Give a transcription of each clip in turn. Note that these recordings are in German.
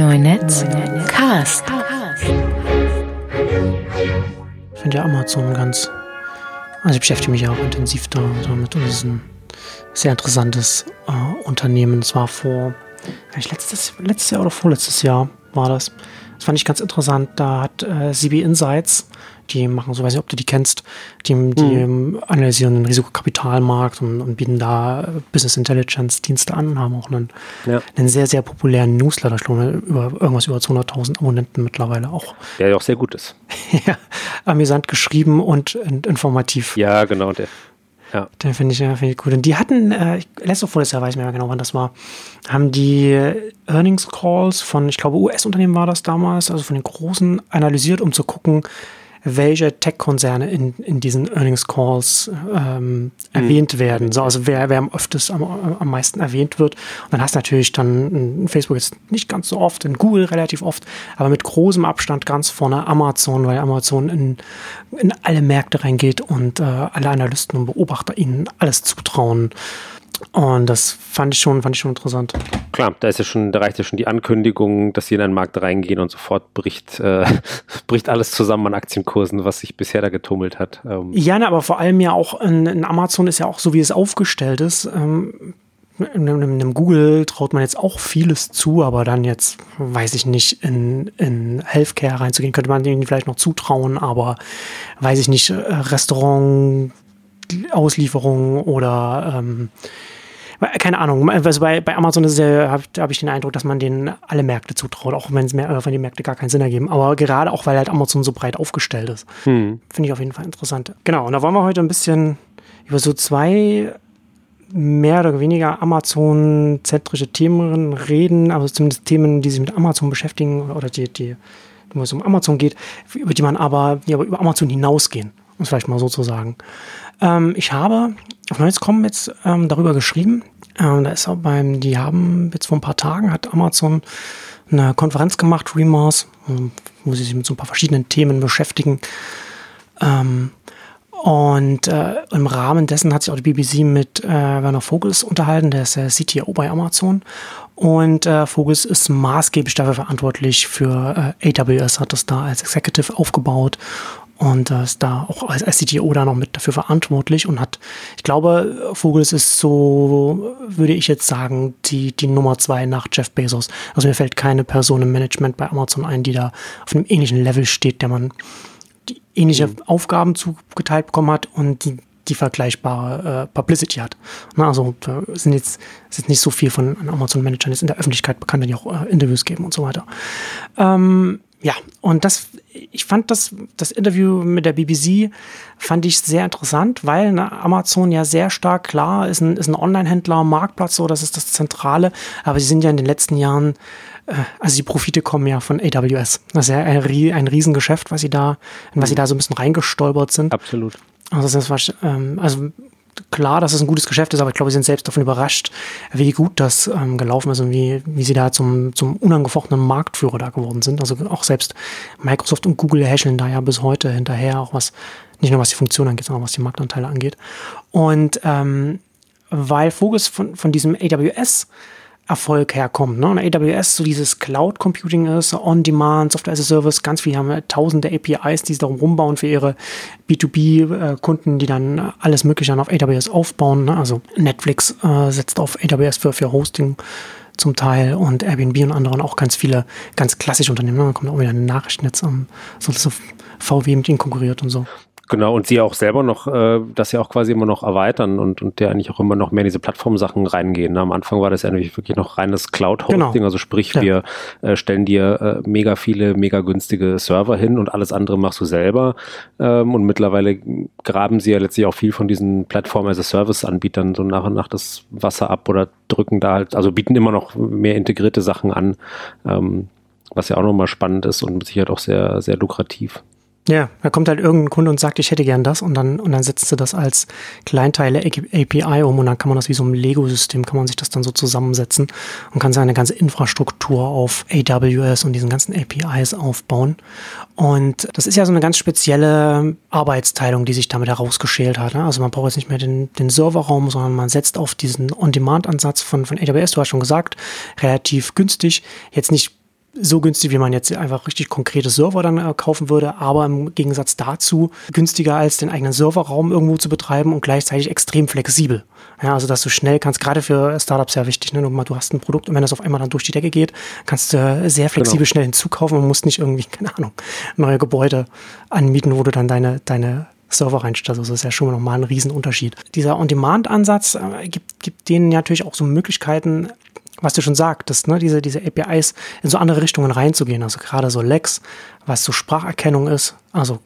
Neunetz Cast. Ich finde ja Amazon ganz. Also ich beschäftige mich ja auch intensiv da damit und es ist ein sehr interessantes äh, Unternehmen. Es war vor, vielleicht letztes, letztes Jahr oder vorletztes Jahr war das. Das fand ich ganz interessant. Da hat äh, CB Insights die machen so, weiß nicht, ob du die kennst, die, die mhm. analysieren den Risikokapitalmarkt und, und, bieten da Business Intelligence Dienste an haben auch einen, ja. einen sehr, sehr populären Newsletter, ich glaube, über irgendwas über 200.000 Abonnenten mittlerweile auch. Der ja auch sehr gut ist. ja, amüsant geschrieben und, informativ. Ja, genau, der. Ja. Den finde ich, find ich gut. Und die hatten, äh, letztes oder vorletztes Jahr weiß ich nicht mehr genau, wann das war, haben die Earnings Calls von, ich glaube, US-Unternehmen war das damals, also von den großen, analysiert, um zu gucken, welche Tech-Konzerne in, in diesen Earnings Calls ähm, mhm. erwähnt werden. So, also wer, wer am öftest am, am meisten erwähnt wird. Und dann hast du natürlich dann Facebook jetzt nicht ganz so oft, in Google relativ oft, aber mit großem Abstand ganz vorne Amazon, weil Amazon in, in alle Märkte reingeht und äh, alle Analysten und Beobachter ihnen alles zutrauen. Und das fand ich schon, fand ich schon interessant. Klar, da ist ja schon, da reicht ja schon die Ankündigung, dass sie in einen Markt reingehen und sofort bricht, äh, bricht alles zusammen an Aktienkursen, was sich bisher da getummelt hat. Ähm. Ja, ne, aber vor allem ja auch in, in, Amazon ist ja auch so, wie es aufgestellt ist. Ähm, in, in, in, Google traut man jetzt auch vieles zu, aber dann jetzt, weiß ich nicht, in, in Healthcare reinzugehen, könnte man denen vielleicht noch zutrauen, aber weiß ich nicht, Restaurant, Auslieferung oder ähm, keine Ahnung, also bei, bei Amazon ja, habe hab ich den Eindruck, dass man denen alle Märkte zutraut, auch wenn es mehr, äh, wenn die Märkte gar keinen Sinn ergeben. Aber gerade auch, weil halt Amazon so breit aufgestellt ist. Hm. Finde ich auf jeden Fall interessant. Genau, und da wollen wir heute ein bisschen über so zwei mehr oder weniger Amazon-zentrische Themen reden, also zumindest Themen, die sich mit Amazon beschäftigen oder die, die, wo es um Amazon geht, über die man aber, die aber über Amazon hinausgehen, um es vielleicht mal so zu sagen. Ähm, ich habe auf Neues.com jetzt ähm, darüber geschrieben. Ähm, da ist auch beim, die haben jetzt vor ein paar Tagen hat Amazon eine Konferenz gemacht, Remorse, wo sie sich mit so ein paar verschiedenen Themen beschäftigen. Ähm, und äh, im Rahmen dessen hat sich auch die BBC mit äh, Werner Vogels unterhalten, der ist der CTO bei Amazon. Und äh, Vogels ist maßgeblich dafür verantwortlich für äh, AWS, hat das da als Executive aufgebaut und äh, ist da auch als, als CTO da noch mit dafür verantwortlich und hat, ich glaube, Vogels ist so, würde ich jetzt sagen, die, die Nummer zwei nach Jeff Bezos. Also mir fällt keine Person im Management bei Amazon ein, die da auf einem ähnlichen Level steht, der man die ähnliche mhm. Aufgaben zugeteilt bekommen hat und die, die vergleichbare äh, Publicity hat. Na, also da sind jetzt, ist nicht so viel von Amazon-Managern jetzt in der Öffentlichkeit bekannt, die auch äh, Interviews geben und so weiter. Ähm, ja, und das, ich fand das, das Interview mit der BBC fand ich sehr interessant, weil ne, Amazon ja sehr stark klar ist ein, ist ein Online-Händler, Marktplatz, so, das ist das Zentrale, aber sie sind ja in den letzten Jahren, äh, also die Profite kommen ja von AWS. Das ist ja ein, ein Riesengeschäft, was sie da, in was sie da so ein bisschen reingestolpert sind. Absolut. Also das ist, ähm, also klar, dass es ein gutes Geschäft ist, aber ich glaube, sie sind selbst davon überrascht, wie gut das ähm, gelaufen ist und wie, wie sie da zum, zum unangefochtenen Marktführer da geworden sind. Also auch selbst Microsoft und Google häscheln da ja bis heute hinterher, auch was, nicht nur was die Funktion angeht, sondern was die Marktanteile angeht. Und ähm, weil Fokus von, von diesem AWS Erfolg herkommt. Ne? Und AWS so dieses Cloud Computing ist, On-Demand, Software as a Service, ganz viele haben tausende APIs, die sie darum rumbauen für ihre B2B-Kunden, die dann alles Mögliche auf AWS aufbauen. Ne? Also Netflix äh, setzt auf AWS für, für Hosting zum Teil und Airbnb und anderen auch ganz viele ganz klassische Unternehmen. Ne? Da kommt auch wieder eine Nachricht jetzt, um, so, so VW mit ihnen konkurriert und so. Genau, und sie auch selber noch, äh, das ja auch quasi immer noch erweitern und, und der eigentlich auch immer noch mehr in diese Plattformsachen reingehen. Am Anfang war das ja wirklich noch reines Cloud-Hosting, genau. also sprich, ja. wir äh, stellen dir äh, mega viele, mega günstige Server hin und alles andere machst du selber. Ähm, und mittlerweile graben sie ja letztlich auch viel von diesen Plattform-as-a-Service-Anbietern so nach und nach das Wasser ab oder drücken da halt, also bieten immer noch mehr integrierte Sachen an, ähm, was ja auch nochmal spannend ist und mit Sicherheit auch sehr, sehr lukrativ. Ja, da kommt halt irgendein Kunde und sagt, ich hätte gern das und dann, und dann setzt du das als Kleinteile API um und dann kann man das wie so ein Lego-System, kann man sich das dann so zusammensetzen und kann seine ganze Infrastruktur auf AWS und diesen ganzen APIs aufbauen. Und das ist ja so eine ganz spezielle Arbeitsteilung, die sich damit herausgeschält hat. Ne? Also man braucht jetzt nicht mehr den, den Serverraum, sondern man setzt auf diesen On-Demand-Ansatz von, von AWS, du hast schon gesagt, relativ günstig. Jetzt nicht so günstig, wie man jetzt einfach richtig konkrete Server dann äh, kaufen würde, aber im Gegensatz dazu günstiger als den eigenen Serverraum irgendwo zu betreiben und gleichzeitig extrem flexibel. Ja, also dass du schnell kannst, gerade für Startups sehr wichtig, ne? Du, hast ein Produkt und wenn das auf einmal dann durch die Decke geht, kannst du sehr flexibel genau. schnell hinzukaufen und musst nicht irgendwie, keine Ahnung, neue Gebäude anmieten, wo du dann deine, deine Server reinstellst. Also das ist ja schon nochmal ein Riesenunterschied. Dieser On-Demand-Ansatz äh, gibt, gibt denen natürlich auch so Möglichkeiten, was du schon sagtest, ne, diese, diese APIs in so andere Richtungen reinzugehen. Also gerade so Lex, was so Spracherkennung ist, also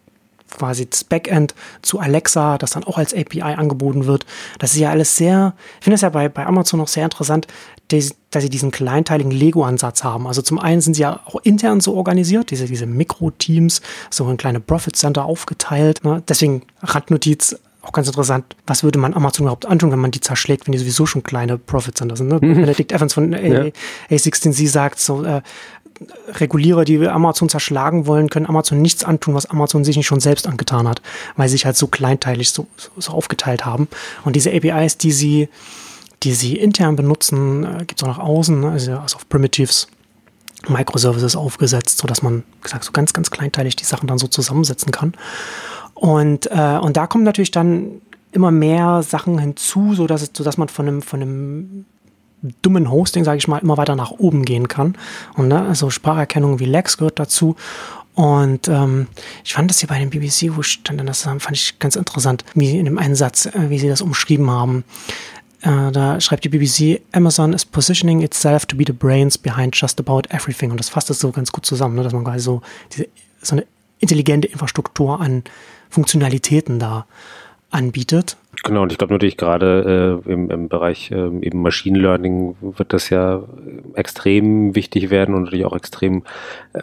quasi das Backend zu Alexa, das dann auch als API angeboten wird. Das ist ja alles sehr, ich finde es ja bei, bei Amazon noch sehr interessant, dass, dass sie diesen kleinteiligen Lego-Ansatz haben. Also zum einen sind sie ja auch intern so organisiert, diese, diese Mikro-Teams, so ein kleine Profit Center aufgeteilt. Ne? Deswegen Randnotiz, auch ganz interessant, was würde man Amazon überhaupt antun, wenn man die zerschlägt, wenn die sowieso schon kleine Profit Center sind. Ne? Mhm. Benedict Evans von A ja. A16Z sagt so, äh, Regulierer, die Amazon zerschlagen wollen, können Amazon nichts antun, was Amazon sich nicht schon selbst angetan hat, weil sie sich halt so kleinteilig so, so, so aufgeteilt haben. Und diese APIs, die sie, die sie intern benutzen, äh, gibt es auch nach außen, ne? also, also auf Primitives, Microservices aufgesetzt, sodass man gesagt, so ganz, ganz kleinteilig die Sachen dann so zusammensetzen kann. Und, äh, und da kommen natürlich dann immer mehr Sachen hinzu, so dass, es, so dass man von einem, von einem dummen Hosting, sage ich mal, immer weiter nach oben gehen kann. Und ne, also Spracherkennung wie Lex gehört dazu. Und ähm, ich fand das hier bei dem BBC, wo stand dann das, fand ich ganz interessant, wie in dem einen Satz, äh, wie sie das umschrieben haben. Äh, da schreibt die BBC, Amazon is positioning itself to be the brains behind just about everything. Und das fasst das so ganz gut zusammen, ne, dass man quasi so diese, so eine intelligente Infrastruktur an Funktionalitäten da anbietet. Genau, und ich glaube natürlich gerade äh, im, im Bereich äh, eben Machine Learning wird das ja extrem wichtig werden und natürlich auch extrem äh,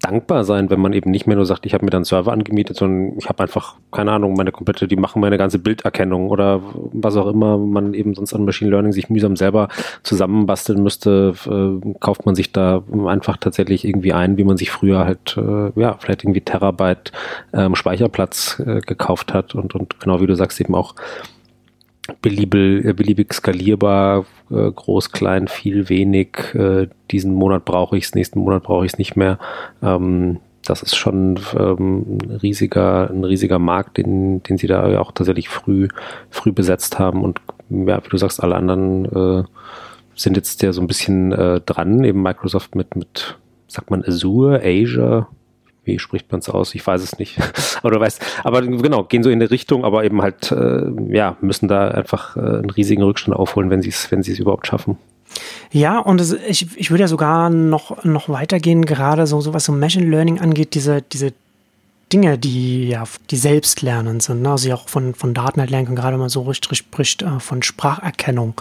dankbar sein, wenn man eben nicht mehr nur sagt, ich habe mir dann Server angemietet, sondern ich habe einfach, keine Ahnung, meine komplette, die machen meine ganze Bilderkennung oder was auch immer man eben sonst an Machine Learning sich mühsam selber zusammenbasteln müsste, äh, kauft man sich da einfach tatsächlich irgendwie ein, wie man sich früher halt, äh, ja, vielleicht irgendwie Terabyte ähm, Speicherplatz äh, gekauft hat und, und genau wie du sagst, eben auch beliebig, äh, beliebig skalierbar, äh, groß, klein, viel, wenig. Äh, diesen Monat brauche ich es, nächsten Monat brauche ich es nicht mehr. Ähm, das ist schon ähm, ein riesiger, ein riesiger Markt, den, den sie da auch tatsächlich früh, früh besetzt haben. Und ja, wie du sagst, alle anderen sind jetzt ja so ein bisschen dran, eben Microsoft mit, mit, sagt man Azure, Azure, wie spricht man es aus? Ich weiß es nicht. aber du weißt, aber genau, gehen so in die Richtung, aber eben halt, äh, ja, müssen da einfach äh, einen riesigen Rückstand aufholen, wenn sie es, wenn überhaupt schaffen. Ja, und es, ich, ich würde ja sogar noch, noch weitergehen, gerade so, so was so Machine Learning angeht, diese, diese Dinge, die ja, die selbstlernend sind, ne? also ja auch von, von Daten halt lernen können, gerade wenn man so richtig spricht, äh, von Spracherkennung.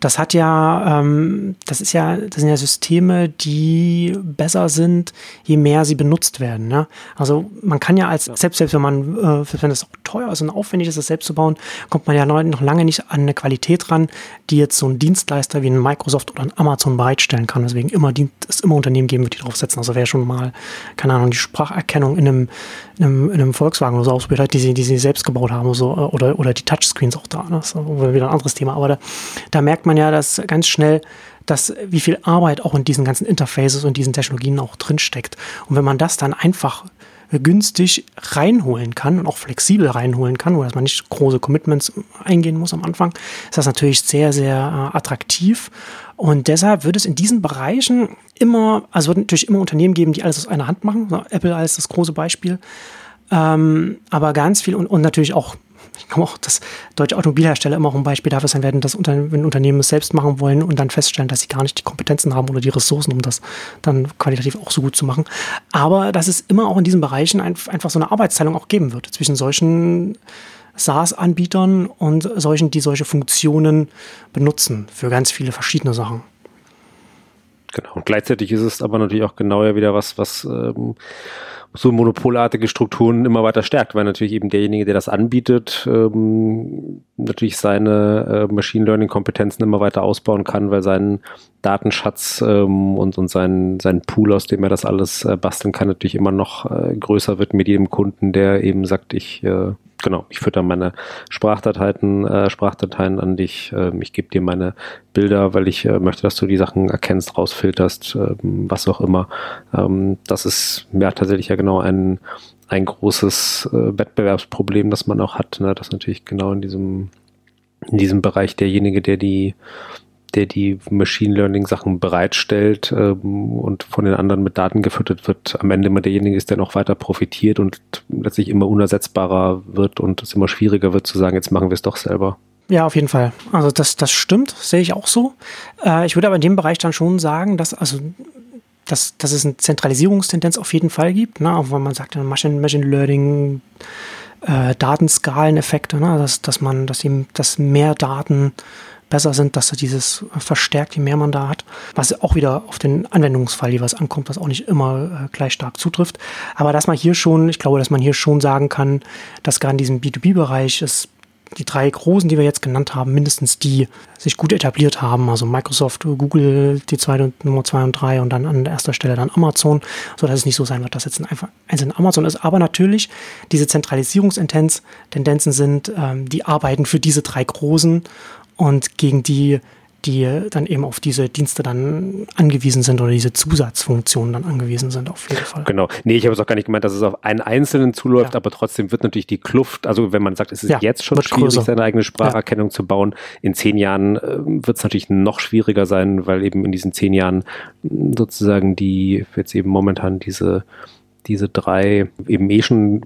Das hat ja, ähm, das ist ja, das sind ja Systeme, die besser sind, je mehr sie benutzt werden. Ne? Also man kann ja als, selbst, selbst wenn man, äh, wenn es teuer ist und aufwendig ist, das selbst zu bauen, kommt man ja noch lange nicht an eine Qualität ran, die jetzt so ein Dienstleister wie ein Microsoft oder ein Amazon bereitstellen kann. Deswegen immer es immer Unternehmen geben wird, die draufsetzen. Also wer schon mal, keine Ahnung, die Spracherkennung in einem, in einem, in einem Volkswagen oder so ausprobiert hat, die sie, die sie selbst gebaut haben, so, äh, oder, oder die Touchscreens auch da. Ne? Das ist wieder ein anderes Thema. Aber da, da merkt man ja, dass ganz schnell, dass wie viel Arbeit auch in diesen ganzen Interfaces und diesen Technologien auch drinsteckt. Und wenn man das dann einfach günstig reinholen kann und auch flexibel reinholen kann, wo man nicht große Commitments eingehen muss am Anfang, ist das natürlich sehr, sehr äh, attraktiv. Und deshalb wird es in diesen Bereichen immer, also wird natürlich immer Unternehmen geben, die alles aus einer Hand machen. Apple als das große Beispiel. Ähm, aber ganz viel und, und natürlich auch ich glaube auch, dass deutsche Automobilhersteller immer auch ein Beispiel dafür sein werden, dass Unter wenn Unternehmen es selbst machen wollen und dann feststellen, dass sie gar nicht die Kompetenzen haben oder die Ressourcen, um das dann qualitativ auch so gut zu machen. Aber dass es immer auch in diesen Bereichen ein, einfach so eine Arbeitsteilung auch geben wird zwischen solchen SaaS-Anbietern und solchen, die solche Funktionen benutzen für ganz viele verschiedene Sachen. Genau. Und gleichzeitig ist es aber natürlich auch genau ja wieder was, was ähm, so monopolartige Strukturen immer weiter stärkt, weil natürlich eben derjenige, der das anbietet, ähm, natürlich seine äh, Machine Learning Kompetenzen immer weiter ausbauen kann, weil sein Datenschatz ähm, und, und sein, sein Pool, aus dem er das alles äh, basteln kann, natürlich immer noch äh, größer wird mit jedem Kunden, der eben sagt, ich äh, genau, ich fütter meine Sprachdateien, äh, Sprachdateien an dich. Äh, ich gebe dir meine Bilder, weil ich äh, möchte, dass du die Sachen erkennst, rausfilterst, äh, was auch immer. Ähm, das ist ja tatsächlich ja genau ein, ein großes äh, Wettbewerbsproblem, das man auch hat. Ne? Das natürlich genau in diesem, in diesem Bereich derjenige, der die der die Machine Learning Sachen bereitstellt ähm, und von den anderen mit Daten gefüttert wird, am Ende immer derjenige ist, der noch weiter profitiert und letztlich immer unersetzbarer wird und es immer schwieriger wird zu sagen, jetzt machen wir es doch selber. Ja, auf jeden Fall. Also das, das stimmt, sehe ich auch so. Äh, ich würde aber in dem Bereich dann schon sagen, dass also dass, dass es eine Zentralisierungstendenz auf jeden Fall gibt, ne? auch wenn man sagt, Machine, Machine Learning, äh, Datenskaleneffekte, ne? dass, dass man, dass eben, dass mehr Daten besser sind, dass er dieses verstärkt, je mehr man da hat. Was auch wieder auf den Anwendungsfall jeweils ankommt, was auch nicht immer äh, gleich stark zutrifft. Aber dass man hier schon, ich glaube, dass man hier schon sagen kann, dass gerade in diesem B2B-Bereich es die drei großen, die wir jetzt genannt haben, mindestens die sich gut etabliert haben. Also Microsoft, Google, die zweite Nummer zwei und drei und dann an erster Stelle dann Amazon, so dass es nicht so sein wird, dass jetzt ein einzelner Amazon ist. Aber natürlich diese Zentralisierungstendenzen sind, ähm, die arbeiten für diese drei großen und gegen die, die dann eben auf diese Dienste dann angewiesen sind oder diese Zusatzfunktionen dann angewiesen sind, auf jeden Fall. Genau. Nee, ich habe es auch gar nicht gemeint, dass es auf einen Einzelnen zuläuft, ja. aber trotzdem wird natürlich die Kluft, also wenn man sagt, es ist ja, jetzt schon schwierig, größer. seine eigene Spracherkennung ja. zu bauen, in zehn Jahren äh, wird es natürlich noch schwieriger sein, weil eben in diesen zehn Jahren sozusagen die, jetzt eben momentan diese diese drei eben eh schon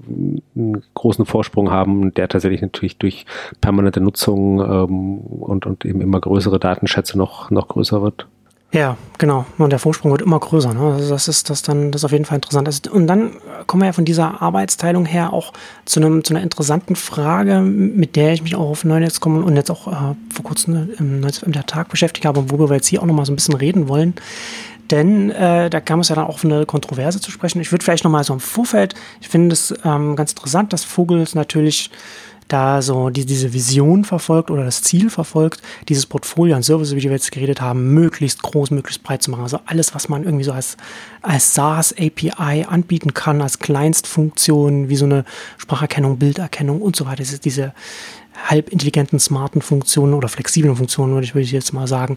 einen großen Vorsprung haben, der tatsächlich natürlich durch permanente Nutzung ähm, und, und eben immer größere Datenschätze noch, noch größer wird. Ja, genau. Und der Vorsprung wird immer größer. Ne? Also das ist das dann, das ist auf jeden Fall interessant. Also, und dann kommen wir ja von dieser Arbeitsteilung her auch zu einem, zu einer interessanten Frage, mit der ich mich auch auf Neunetz komme und jetzt auch äh, vor kurzem im Neunetz im Tag beschäftigt habe und worüber wir jetzt hier auch nochmal so ein bisschen reden wollen. Denn äh, da kam es ja dann auch von eine Kontroverse zu sprechen. Ich würde vielleicht nochmal so im Vorfeld, ich finde es ähm, ganz interessant, dass Vogels natürlich da so die, diese Vision verfolgt oder das Ziel verfolgt, dieses Portfolio an Services, die wir jetzt geredet haben, möglichst groß, möglichst breit zu machen. Also alles, was man irgendwie so als, als SaaS API anbieten kann, als Kleinstfunktion, wie so eine Spracherkennung, Bilderkennung und so weiter. Diese, diese halbintelligenten, smarten Funktionen oder flexiblen Funktionen, würde ich, jetzt mal sagen,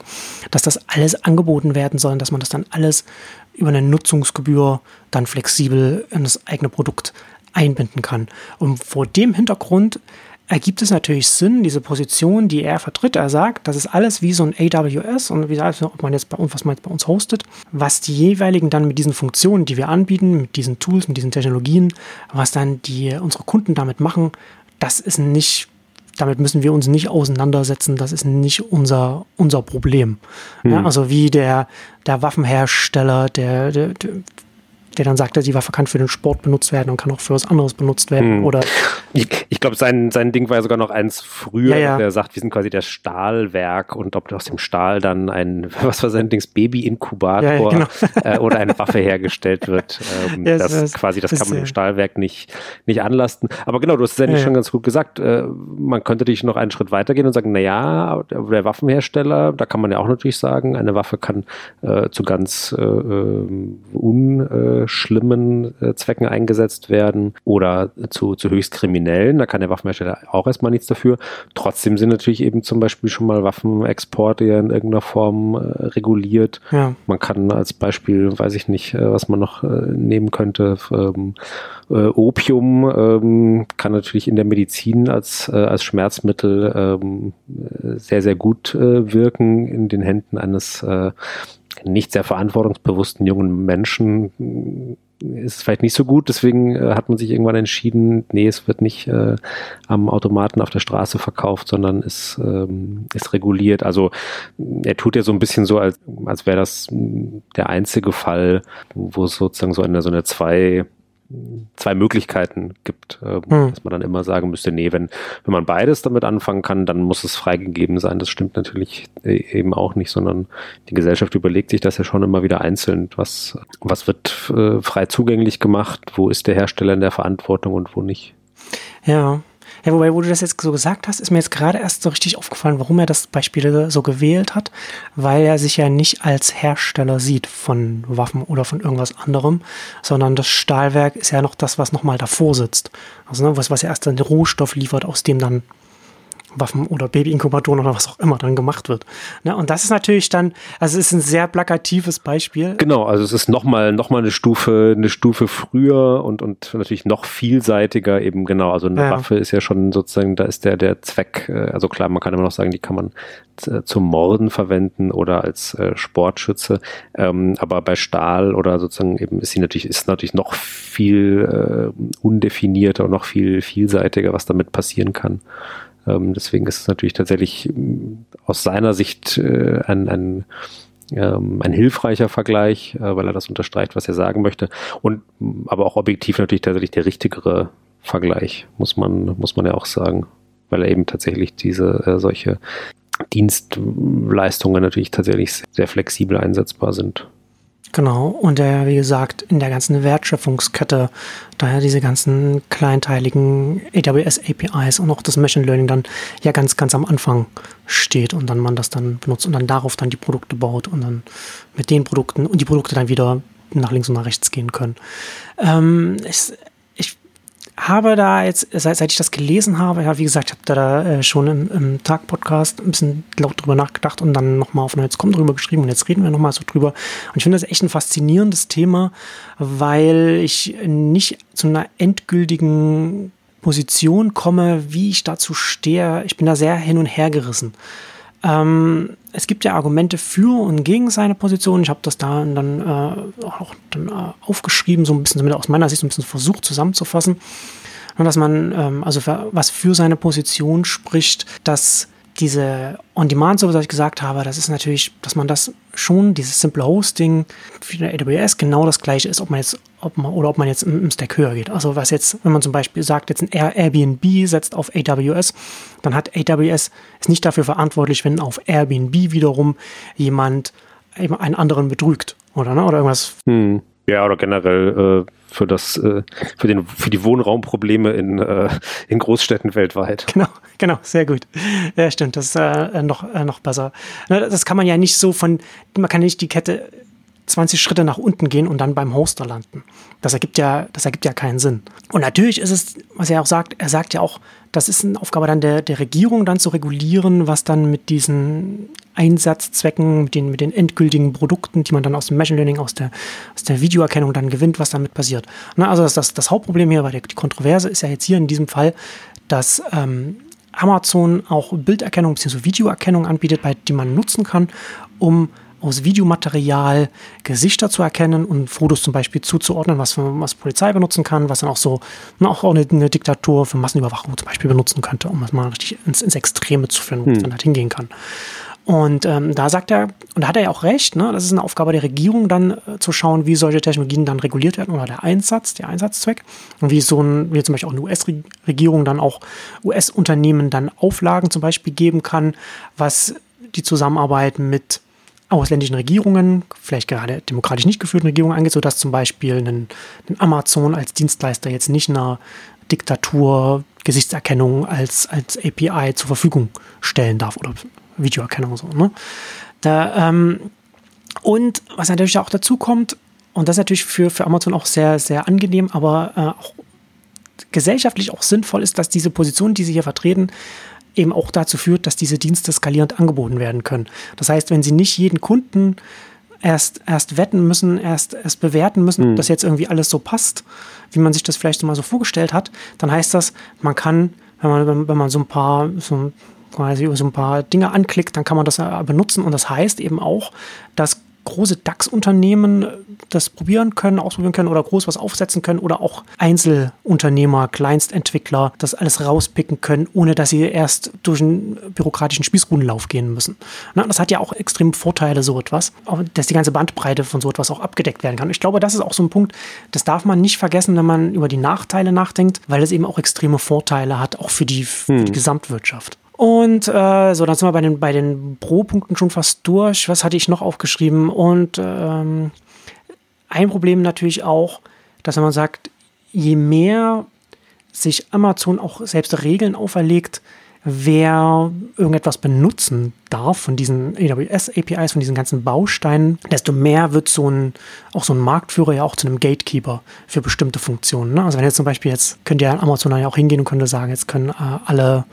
dass das alles angeboten werden soll, dass man das dann alles über eine Nutzungsgebühr dann flexibel in das eigene Produkt einbinden kann. Und vor dem Hintergrund ergibt es natürlich Sinn, diese Position, die er vertritt. Er sagt, das ist alles wie so ein AWS und wie ob man jetzt bei uns, was man jetzt bei uns hostet, was die jeweiligen dann mit diesen Funktionen, die wir anbieten, mit diesen Tools, mit diesen Technologien, was dann die unsere Kunden damit machen, das ist nicht damit müssen wir uns nicht auseinandersetzen. Das ist nicht unser, unser Problem. Hm. Ja, also wie der, der Waffenhersteller, der, der, der der dann sagt, die Waffe kann für den Sport benutzt werden und kann auch für was anderes benutzt werden. Hm. Oder ich, ich glaube, sein, sein Ding war ja sogar noch eins früher, ja, ja. der sagt, wir sind quasi der Stahlwerk und ob aus dem Stahl dann ein, was war sein Dings, Baby-Inkubator ja, genau. äh, oder eine Waffe hergestellt wird. Ähm, das, das, quasi, das, kann man dem Stahlwerk nicht, nicht anlasten. Aber genau, du hast es ja, schon ganz gut gesagt. Äh, man könnte dich noch einen Schritt weitergehen und sagen, na ja, der Waffenhersteller, da kann man ja auch natürlich sagen, eine Waffe kann äh, zu ganz äh, ähm, un schlimmen äh, Zwecken eingesetzt werden oder zu, zu höchst kriminellen. Da kann der Waffenhersteller auch erstmal nichts dafür. Trotzdem sind natürlich eben zum Beispiel schon mal Waffenexporte ja in irgendeiner Form äh, reguliert. Ja. Man kann als Beispiel, weiß ich nicht, äh, was man noch äh, nehmen könnte, ähm, äh, Opium ähm, kann natürlich in der Medizin als, äh, als Schmerzmittel ähm, sehr, sehr gut wirken in den Händen eines nicht sehr verantwortungsbewussten jungen Menschen ist es vielleicht nicht so gut, deswegen äh, hat man sich irgendwann entschieden, nee, es wird nicht äh, am Automaten auf der Straße verkauft, sondern ist, ähm, ist reguliert. Also er tut ja so ein bisschen so, als, als wäre das der einzige Fall, wo es sozusagen so eine, so eine zwei zwei Möglichkeiten gibt, äh, hm. dass man dann immer sagen müsste, nee, wenn, wenn man beides damit anfangen kann, dann muss es freigegeben sein. Das stimmt natürlich äh, eben auch nicht, sondern die Gesellschaft überlegt sich das ja schon immer wieder einzeln. Was, was wird äh, frei zugänglich gemacht? Wo ist der Hersteller in der Verantwortung und wo nicht? Ja, Ja, wobei, wo du das jetzt so gesagt hast, ist mir jetzt gerade erst so richtig aufgefallen, warum er das Beispiel so gewählt hat, weil er sich ja nicht als Hersteller sieht von Waffen oder von irgendwas anderem, sondern das Stahlwerk ist ja noch das, was nochmal davor sitzt. Also ne, was, was ja erst den Rohstoff liefert, aus dem dann Waffen oder Babyinkubatoren oder was auch immer dann gemacht wird. Ne? Und das ist natürlich dann, also es ist ein sehr plakatives Beispiel. Genau, also es ist nochmal noch mal eine Stufe, eine Stufe früher und, und natürlich noch vielseitiger eben genau. Also eine ja. Waffe ist ja schon sozusagen, da ist der, der Zweck, äh, also klar, man kann immer noch sagen, die kann man zum Morden verwenden oder als äh, Sportschütze. Ähm, aber bei Stahl oder sozusagen eben ist sie natürlich, ist natürlich noch viel äh, undefinierter und noch viel vielseitiger, was damit passieren kann. Ähm, deswegen ist es natürlich tatsächlich mm, aus seiner Sicht äh, ein, ein, ähm, ein hilfreicher Vergleich, äh, weil er das unterstreicht, was er sagen möchte. Und mm, aber auch objektiv natürlich tatsächlich der richtigere Vergleich, muss man, muss man ja auch sagen, weil er eben tatsächlich diese äh, solche Dienstleistungen natürlich tatsächlich sehr flexibel einsetzbar sind. Genau, und der, wie gesagt, in der ganzen Wertschöpfungskette, daher diese ganzen kleinteiligen AWS APIs und auch das Machine Learning dann ja ganz, ganz am Anfang steht und dann man das dann benutzt und dann darauf dann die Produkte baut und dann mit den Produkten und die Produkte dann wieder nach links und nach rechts gehen können. Ähm, es, habe da jetzt, seit, seit ich das gelesen habe, ja, wie gesagt, ich habe da äh, schon im, im Tag-Podcast ein bisschen laut drüber nachgedacht und dann nochmal auf Netzcom drüber geschrieben und jetzt reden wir nochmal so drüber. Und ich finde das echt ein faszinierendes Thema, weil ich nicht zu einer endgültigen Position komme, wie ich dazu stehe. Ich bin da sehr hin und her gerissen. Ähm, es gibt ja Argumente für und gegen seine Position. Ich habe das da dann äh, auch dann, äh, aufgeschrieben, so ein bisschen aus meiner Sicht so ein bisschen versucht zusammenzufassen. Und dass man, ähm, also für, was für seine Position spricht, dass diese On-Demand, so was ich gesagt habe, das ist natürlich, dass man das schon, dieses simple Hosting für AWS genau das gleiche ist, ob man jetzt, ob man, oder ob man jetzt im, im Stack höher geht. Also was jetzt, wenn man zum Beispiel sagt, jetzt ein Airbnb setzt auf AWS, dann hat AWS ist nicht dafür verantwortlich, wenn auf Airbnb wiederum jemand einen anderen betrügt, oder, ne? oder irgendwas. Hm. Ja, oder generell äh, für das, äh, für den, für die Wohnraumprobleme in, äh, in Großstädten weltweit. Genau, genau, sehr gut. Ja, stimmt, das ist äh, noch, äh, noch besser. Das kann man ja nicht so von, man kann nicht die Kette 20 Schritte nach unten gehen und dann beim Hoster landen. Das ergibt ja, das ergibt ja keinen Sinn. Und natürlich ist es, was er auch sagt, er sagt ja auch, das ist eine Aufgabe dann der, der Regierung dann zu regulieren, was dann mit diesen Einsatzzwecken, mit den, mit den endgültigen Produkten, die man dann aus dem Machine Learning, aus der, aus der Videoerkennung dann gewinnt, was damit passiert. Na, also das, das, das Hauptproblem hier, weil die Kontroverse ist ja jetzt hier in diesem Fall, dass ähm, Amazon auch Bilderkennung bzw. Videoerkennung anbietet, bei die man nutzen kann, um aus Videomaterial Gesichter zu erkennen und Fotos zum Beispiel zuzuordnen, was, was Polizei benutzen kann, was dann auch so na, auch eine, eine, Diktatur für Massenüberwachung zum Beispiel benutzen könnte, um das mal richtig ins, ins Extreme zu führen, wo hm. es dann halt hingehen kann. Und ähm, da sagt er, und da hat er ja auch recht, ne, das ist eine Aufgabe der Regierung, dann äh, zu schauen, wie solche Technologien dann reguliert werden oder der Einsatz, der Einsatzzweck. Und wie so ein, wie zum Beispiel auch eine US-Regierung dann auch US-Unternehmen dann Auflagen zum Beispiel geben kann, was die Zusammenarbeit mit ausländischen Regierungen, vielleicht gerade demokratisch nicht geführten Regierungen angeht, sodass zum Beispiel ein, ein Amazon als Dienstleister jetzt nicht einer Diktatur Gesichtserkennung als, als API zur Verfügung stellen darf oder Videoerkennung so. Ne? Da, ähm, und was natürlich auch dazu kommt, und das ist natürlich für, für Amazon auch sehr, sehr angenehm, aber äh, auch gesellschaftlich auch sinnvoll ist, dass diese Position, die sie hier vertreten, eben auch dazu führt, dass diese Dienste skalierend angeboten werden können. Das heißt, wenn Sie nicht jeden Kunden erst, erst wetten müssen, erst, erst bewerten müssen, mhm. dass jetzt irgendwie alles so passt, wie man sich das vielleicht mal so vorgestellt hat, dann heißt das, man kann, wenn man, wenn man so ein paar, so quasi so ein paar Dinge anklickt, dann kann man das benutzen und das heißt eben auch, dass große DAX-Unternehmen das probieren können, ausprobieren können oder groß was aufsetzen können oder auch Einzelunternehmer, Kleinstentwickler das alles rauspicken können, ohne dass sie erst durch einen bürokratischen Spießrutenlauf gehen müssen. Na, das hat ja auch extrem Vorteile, so etwas, dass die ganze Bandbreite von so etwas auch abgedeckt werden kann. Ich glaube, das ist auch so ein Punkt, das darf man nicht vergessen, wenn man über die Nachteile nachdenkt, weil es eben auch extreme Vorteile hat, auch für die, für die hm. Gesamtwirtschaft. Und äh, so, dann sind wir bei den, bei den Pro-Punkten schon fast durch. Was hatte ich noch aufgeschrieben? Und ähm, ein Problem natürlich auch, dass wenn man sagt, je mehr sich Amazon auch selbst Regeln auferlegt, wer irgendetwas benutzen darf von diesen AWS-APIs, von diesen ganzen Bausteinen, desto mehr wird so ein, auch so ein Marktführer ja auch zu einem Gatekeeper für bestimmte Funktionen. Ne? Also wenn jetzt zum Beispiel jetzt, könnt ihr Amazon ja auch hingehen und könnte sagen, jetzt können äh, alle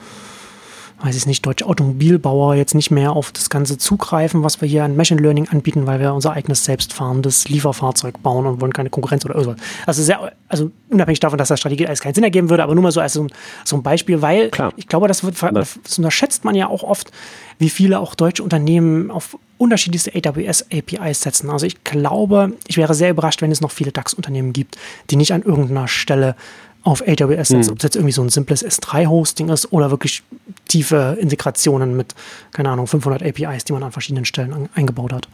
weiß ich nicht, deutsche Automobilbauer jetzt nicht mehr auf das Ganze zugreifen, was wir hier an Machine Learning anbieten, weil wir unser eigenes selbstfahrendes Lieferfahrzeug bauen und wollen keine Konkurrenz oder irgendwas. Also sehr, also unabhängig davon, dass das Strategie alles keinen Sinn ergeben würde, aber nur mal so als so ein, so ein Beispiel, weil Klar. ich glaube, das, wird, das unterschätzt man ja auch oft, wie viele auch deutsche Unternehmen auf unterschiedlichste AWS-APIs setzen. Also ich glaube, ich wäre sehr überrascht, wenn es noch viele DAX-Unternehmen gibt, die nicht an irgendeiner Stelle auf AWS setzt, mhm. ob es jetzt irgendwie so ein simples S3-Hosting ist oder wirklich tiefe Integrationen mit, keine Ahnung, 500 APIs, die man an verschiedenen Stellen an, eingebaut hat.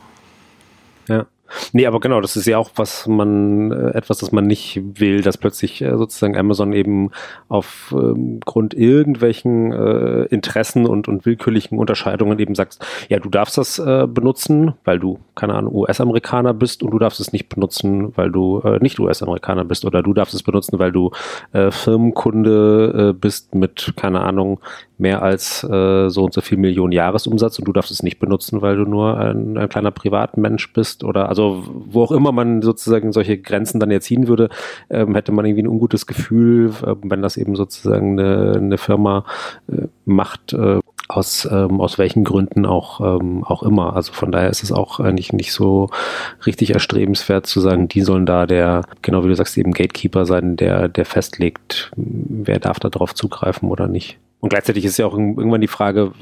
Ja. Nee, aber genau, das ist ja auch was man, äh, etwas, das man nicht will, dass plötzlich äh, sozusagen Amazon eben aufgrund ähm, irgendwelchen äh, Interessen und, und willkürlichen Unterscheidungen eben sagt, ja, du darfst das äh, benutzen, weil du, keine Ahnung, US-Amerikaner bist und du darfst es nicht benutzen, weil du äh, nicht US-Amerikaner bist oder du darfst es benutzen, weil du äh, Firmenkunde äh, bist mit, keine Ahnung, mehr als äh, so und so viel Millionen Jahresumsatz und du darfst es nicht benutzen, weil du nur ein, ein kleiner Privatmensch bist oder also wo auch immer man sozusagen solche Grenzen dann jetzt ziehen würde, ähm, hätte man irgendwie ein ungutes Gefühl, äh, wenn das eben sozusagen eine, eine Firma äh, macht, äh, aus, ähm, aus welchen Gründen auch, ähm, auch immer. Also von daher ist es auch eigentlich nicht so richtig erstrebenswert zu sagen, die sollen da der, genau wie du sagst, eben Gatekeeper sein, der, der festlegt, wer darf da drauf zugreifen oder nicht. Und gleichzeitig ist ja auch irgendwann die Frage,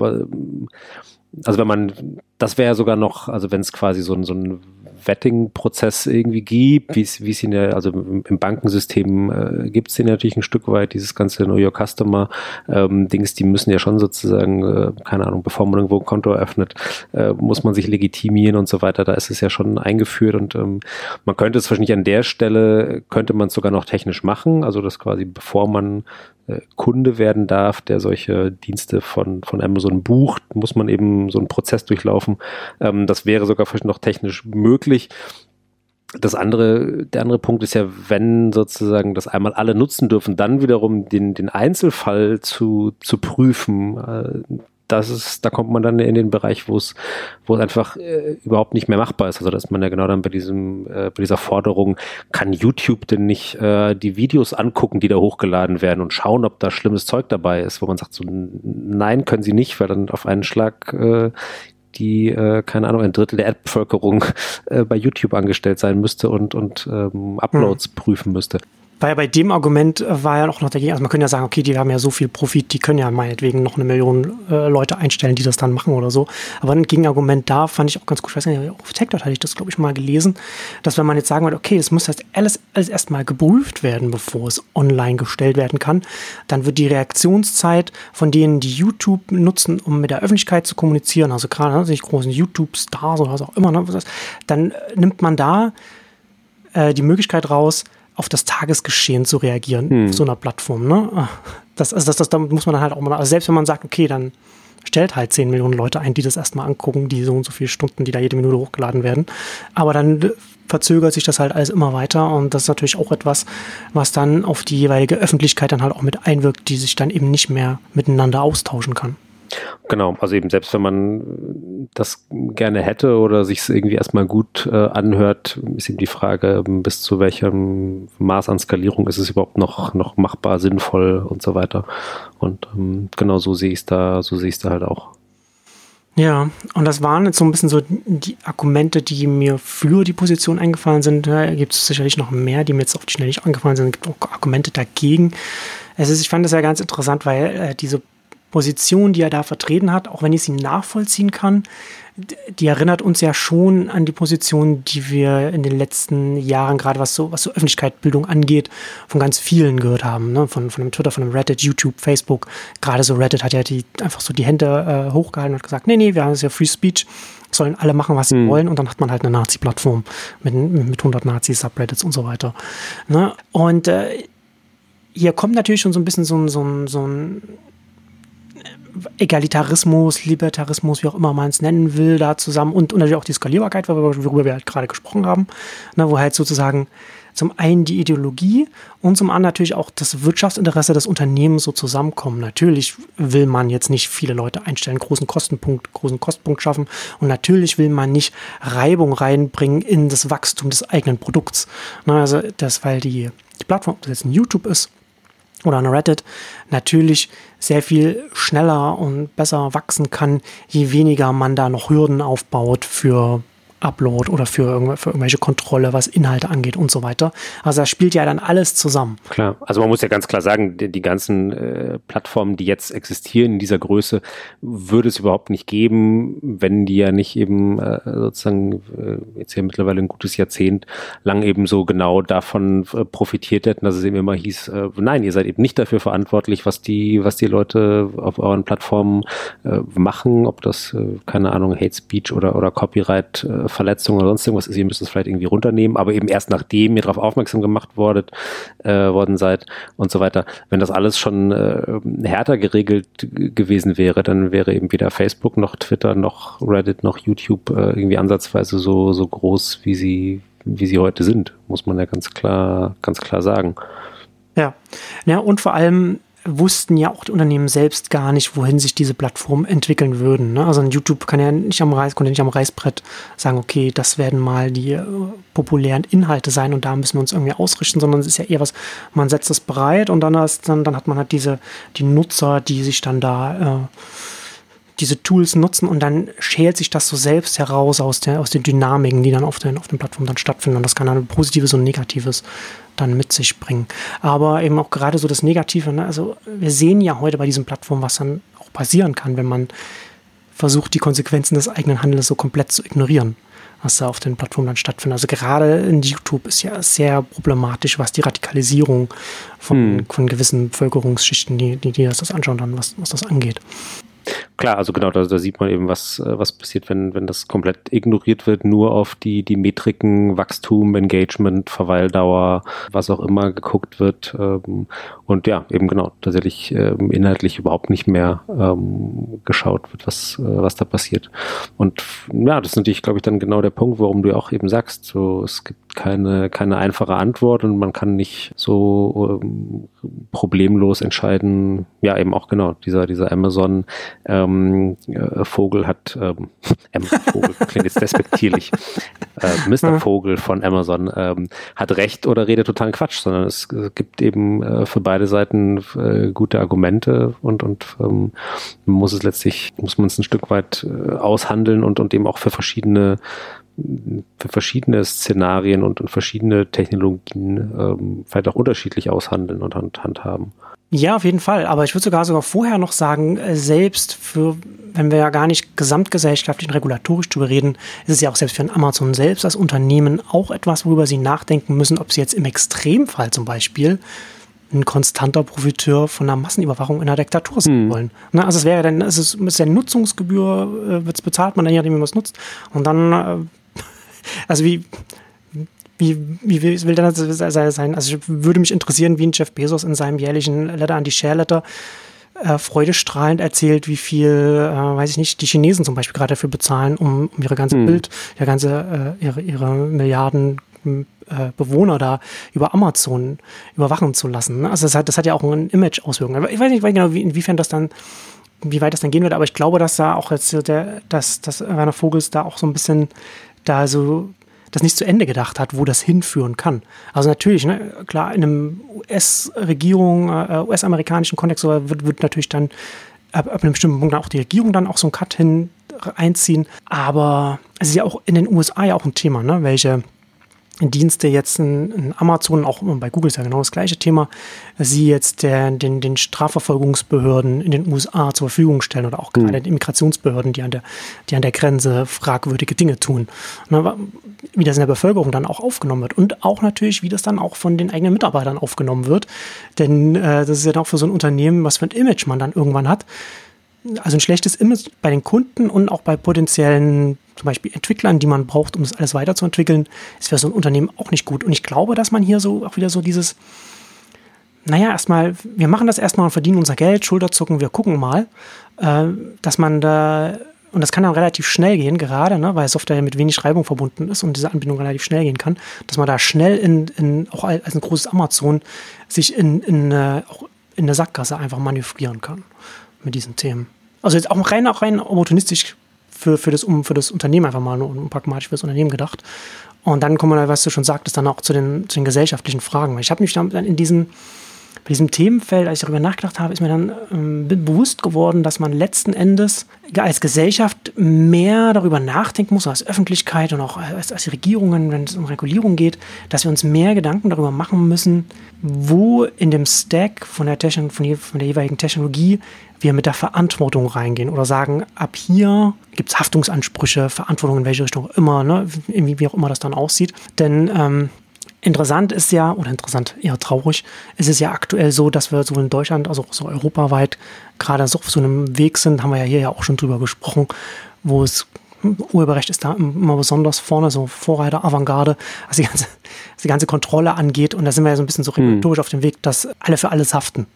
also wenn man, das wäre sogar noch, also wenn es quasi so so ein Vetting-Prozess irgendwie gibt, wie es in der, also im Bankensystem äh, gibt es den natürlich ein Stück weit, dieses ganze Know Your Customer ähm, die müssen ja schon sozusagen, äh, keine Ahnung, bevor man irgendwo ein Konto eröffnet, äh, muss man sich legitimieren und so weiter, da ist es ja schon eingeführt und ähm, man könnte es wahrscheinlich an der Stelle, könnte man es sogar noch technisch machen, also das quasi bevor man Kunde werden darf, der solche Dienste von, von Amazon bucht, muss man eben so einen Prozess durchlaufen. Ähm, das wäre sogar vielleicht noch technisch möglich. Das andere, der andere Punkt ist ja, wenn sozusagen das einmal alle nutzen dürfen, dann wiederum den, den Einzelfall zu, zu prüfen. Äh, das ist, da kommt man dann in den Bereich, wo es, wo es einfach äh, überhaupt nicht mehr machbar ist. Also da ist man ja genau dann bei diesem, äh, bei dieser Forderung, kann YouTube denn nicht äh, die Videos angucken, die da hochgeladen werden und schauen, ob da schlimmes Zeug dabei ist, wo man sagt so, nein, können sie nicht, weil dann auf einen Schlag äh, die, äh, keine Ahnung, ein Drittel der Erdbevölkerung äh, bei YouTube angestellt sein müsste und, und ähm, Uploads hm. prüfen müsste. Weil bei dem Argument äh, war ja auch noch dagegen, also man könnte ja sagen, okay, die haben ja so viel Profit, die können ja meinetwegen noch eine Million äh, Leute einstellen, die das dann machen oder so. Aber ein Gegenargument da fand ich auch ganz gut. Ich weiß nicht, auf TechDot hatte ich das, glaube ich, mal gelesen, dass wenn man jetzt sagen würde, okay, es muss das alles, alles erstmal geprüft werden, bevor es online gestellt werden kann, dann wird die Reaktionszeit von denen, die YouTube nutzen, um mit der Öffentlichkeit zu kommunizieren, also gerade ne, sich großen YouTube-Stars oder was auch immer, ne, dann äh, nimmt man da äh, die Möglichkeit raus, auf das Tagesgeschehen zu reagieren hm. auf so einer Plattform. Ne? Das, also das, das, da muss man dann halt auch mal, also selbst wenn man sagt, okay, dann stellt halt 10 Millionen Leute ein, die das erstmal angucken, die so und so viele Stunden, die da jede Minute hochgeladen werden. Aber dann verzögert sich das halt alles immer weiter und das ist natürlich auch etwas, was dann auf die jeweilige Öffentlichkeit dann halt auch mit einwirkt, die sich dann eben nicht mehr miteinander austauschen kann. Genau, also eben selbst wenn man das gerne hätte oder sich es irgendwie erstmal gut äh, anhört, ist eben die Frage, ähm, bis zu welchem Maß an Skalierung ist es überhaupt noch, noch machbar, sinnvoll und so weiter. Und ähm, genau so sehe ich es da, so sehe ich es da halt auch. Ja, und das waren jetzt so ein bisschen so die Argumente, die mir für die Position eingefallen sind. Da gibt es sicherlich noch mehr, die mir jetzt auf die Schnelle nicht eingefallen sind. Es gibt auch Argumente dagegen. Es ist, ich fand das ja ganz interessant, weil äh, diese Position, die er da vertreten hat, auch wenn ich sie nachvollziehen kann, die erinnert uns ja schon an die Position, die wir in den letzten Jahren, gerade was so, was so Öffentlichkeitsbildung angeht, von ganz vielen gehört haben. Ne? Von, von dem Twitter, von dem Reddit, YouTube, Facebook. Gerade so Reddit hat ja die, einfach so die Hände äh, hochgehalten und gesagt, nee, nee, wir haben es ja Free Speech, sollen alle machen, was sie mhm. wollen. Und dann hat man halt eine Nazi-Plattform mit, mit 100 Nazi-Subreddits und so weiter. Ne? Und äh, hier kommt natürlich schon so ein bisschen so ein, so ein, so ein Egalitarismus, Libertarismus, wie auch immer man es nennen will, da zusammen und, und natürlich auch die Skalierbarkeit, worüber wir halt gerade gesprochen haben, ne, wo halt sozusagen zum einen die Ideologie und zum anderen natürlich auch das Wirtschaftsinteresse des Unternehmens so zusammenkommen. Natürlich will man jetzt nicht viele Leute einstellen, großen Kostenpunkt, großen Kostenpunkt schaffen und natürlich will man nicht Reibung reinbringen in das Wachstum des eigenen Produkts. Na, also das, weil die, die Plattform, ob das jetzt ein YouTube ist oder eine Reddit, natürlich sehr viel schneller und besser wachsen kann, je weniger man da noch Hürden aufbaut für Upload oder für, für irgendwelche Kontrolle, was Inhalte angeht und so weiter. Also da spielt ja dann alles zusammen. Klar, also man muss ja ganz klar sagen, die, die ganzen äh, Plattformen, die jetzt existieren in dieser Größe, würde es überhaupt nicht geben, wenn die ja nicht eben äh, sozusagen äh, jetzt ja mittlerweile ein gutes Jahrzehnt lang eben so genau davon äh, profitiert hätten, dass es eben immer hieß, äh, nein, ihr seid eben nicht dafür verantwortlich, was die, was die Leute auf euren Plattformen äh, machen, ob das, keine Ahnung, Hate Speech oder, oder Copyright Verletzung oder sonst irgendwas ist, ihr müsst es vielleicht irgendwie runternehmen, aber eben erst nachdem ihr darauf aufmerksam gemacht wordet, äh, worden seid und so weiter. Wenn das alles schon äh, härter geregelt gewesen wäre, dann wäre eben weder Facebook noch Twitter noch Reddit noch YouTube äh, irgendwie ansatzweise so, so groß, wie sie, wie sie heute sind, muss man ja ganz klar, ganz klar sagen. Ja, ja und vor allem wussten ja auch die Unternehmen selbst gar nicht, wohin sich diese Plattformen entwickeln würden. Ne? Also YouTube kann ja nicht am Reiß, konnte nicht am Reißbrett sagen, okay, das werden mal die äh, populären Inhalte sein und da müssen wir uns irgendwie ausrichten, sondern es ist ja eher was, man setzt es bereit und dann, dann, dann hat man halt diese, die Nutzer, die sich dann da äh, diese Tools nutzen und dann schält sich das so selbst heraus aus, der, aus den Dynamiken, die dann auf den, auf den Plattformen dann stattfinden. Und das kann dann positives und negatives dann mit sich bringen. Aber eben auch gerade so das Negative, ne? also wir sehen ja heute bei diesen Plattformen, was dann auch passieren kann, wenn man versucht, die Konsequenzen des eigenen Handels so komplett zu ignorieren, was da auf den Plattformen dann stattfindet. Also gerade in YouTube ist ja sehr problematisch, was die Radikalisierung von, hm. von gewissen Bevölkerungsschichten, die, die, die das, das anschauen, dann, was, was das angeht. Klar, also genau, da, da sieht man eben, was, äh, was passiert, wenn, wenn das komplett ignoriert wird, nur auf die, die Metriken, Wachstum, Engagement, Verweildauer, was auch immer geguckt wird. Ähm, und ja, eben genau, tatsächlich ähm, inhaltlich überhaupt nicht mehr ähm, geschaut wird, was, äh, was da passiert. Und ja, das ist natürlich, glaube ich, dann genau der Punkt, warum du auch eben sagst, so es gibt keine, keine einfache Antwort und man kann nicht so ähm, problemlos entscheiden. Ja, eben auch genau, dieser, dieser Amazon ähm, äh, Vogel hat, ähm, Vogel klingt jetzt despektierlich, äh, Mr. Vogel von Amazon ähm, hat recht oder redet totalen Quatsch, sondern es, es gibt eben äh, für beide Seiten äh, gute Argumente und, und ähm, muss es letztlich, muss man es ein Stück weit äh, aushandeln und, und eben auch für verschiedene für verschiedene Szenarien und, und verschiedene Technologien ähm, vielleicht auch unterschiedlich aushandeln und hand, handhaben. Ja, auf jeden Fall. Aber ich würde sogar sogar vorher noch sagen, äh, selbst für, wenn wir ja gar nicht gesamtgesellschaftlich und regulatorisch drüber reden, ist es ja auch selbst für Amazon selbst als Unternehmen auch etwas, worüber sie nachdenken müssen, ob sie jetzt im Extremfall zum Beispiel ein konstanter Profiteur von einer Massenüberwachung in einer Diktatur sein hm. wollen. Na, also es wäre dann, es ist, es ist ja Nutzungsgebühr, äh, wird es bezahlt man dann, nachdem, wie man es nutzt. Und dann äh, also wie, wie, wie will das sein? Also ich würde mich interessieren, wie ein Jeff Bezos in seinem jährlichen Letter an die Share Letter äh, freudestrahlend erzählt, wie viel, äh, weiß ich nicht, die Chinesen zum Beispiel gerade dafür bezahlen, um, um ihre ganze hm. Bild, ihre ganze, äh, ihre, ihre Milliarden äh, Bewohner da über Amazon überwachen zu lassen. Ne? Also das hat, das hat ja auch eine Image-Auswirkung. Ich weiß nicht genau, wie, inwiefern das dann, wie weit das dann gehen wird, aber ich glaube, dass da auch jetzt der, dass, dass Werner Vogels da auch so ein bisschen da so das nicht zu Ende gedacht hat, wo das hinführen kann. Also natürlich, ne, klar, in einem US-Regierung, äh, US-amerikanischen Kontext wird, wird natürlich dann ab, ab einem bestimmten Punkt auch die Regierung dann auch so einen Cut hin einziehen. Aber es ist ja auch in den USA ja auch ein Thema, ne, welche Dienste jetzt in, in, Amazon, auch bei Google ist ja genau das gleiche Thema, sie jetzt der, den, den Strafverfolgungsbehörden in den USA zur Verfügung stellen oder auch gerade mhm. den Immigrationsbehörden, die an der, die an der Grenze fragwürdige Dinge tun. Na, wie das in der Bevölkerung dann auch aufgenommen wird und auch natürlich, wie das dann auch von den eigenen Mitarbeitern aufgenommen wird. Denn äh, das ist ja auch für so ein Unternehmen, was für ein Image man dann irgendwann hat also ein schlechtes Image bei den Kunden und auch bei potenziellen zum Beispiel Entwicklern, die man braucht, um das alles weiterzuentwickeln, ist für so ein Unternehmen auch nicht gut. Und ich glaube, dass man hier so auch wieder so dieses, naja, erstmal, wir machen das erstmal und verdienen unser Geld, Schulterzucken, wir gucken mal, äh, dass man da und das kann dann relativ schnell gehen, gerade, ne, weil Software mit wenig Reibung verbunden ist und diese Anbindung relativ schnell gehen kann, dass man da schnell in, in auch als ein großes Amazon sich in, in, äh, auch in der Sackgasse einfach manövrieren kann mit diesen Themen. Also jetzt auch rein, auch rein opportunistisch für, für, das, um, für das Unternehmen einfach mal und pragmatisch für das Unternehmen gedacht. Und dann kommen wir, was du schon sagtest, dann auch zu den, zu den gesellschaftlichen Fragen. Ich habe mich dann in diesen bei diesem Themenfeld, als ich darüber nachgedacht habe, ist mir dann ähm, bewusst geworden, dass man letzten Endes als Gesellschaft mehr darüber nachdenken muss, als Öffentlichkeit und auch als, als Regierungen, wenn es um Regulierung geht, dass wir uns mehr Gedanken darüber machen müssen, wo in dem Stack von der, Techn von, von der jeweiligen Technologie wir mit der Verantwortung reingehen oder sagen, ab hier gibt es Haftungsansprüche, Verantwortung in welche Richtung immer, ne, wie, wie auch immer das dann aussieht. Denn ähm, Interessant ist ja, oder interessant, eher traurig, ist es ja aktuell so, dass wir so in Deutschland, also so europaweit, gerade so auf so einem Weg sind, haben wir ja hier ja auch schon drüber gesprochen, wo es Urheberrecht ist da immer besonders vorne, so Vorreiter, Avantgarde, was die ganze, was die ganze Kontrolle angeht. Und da sind wir ja so ein bisschen so hm. regulatorisch hm. auf dem Weg, dass alle für alles haften.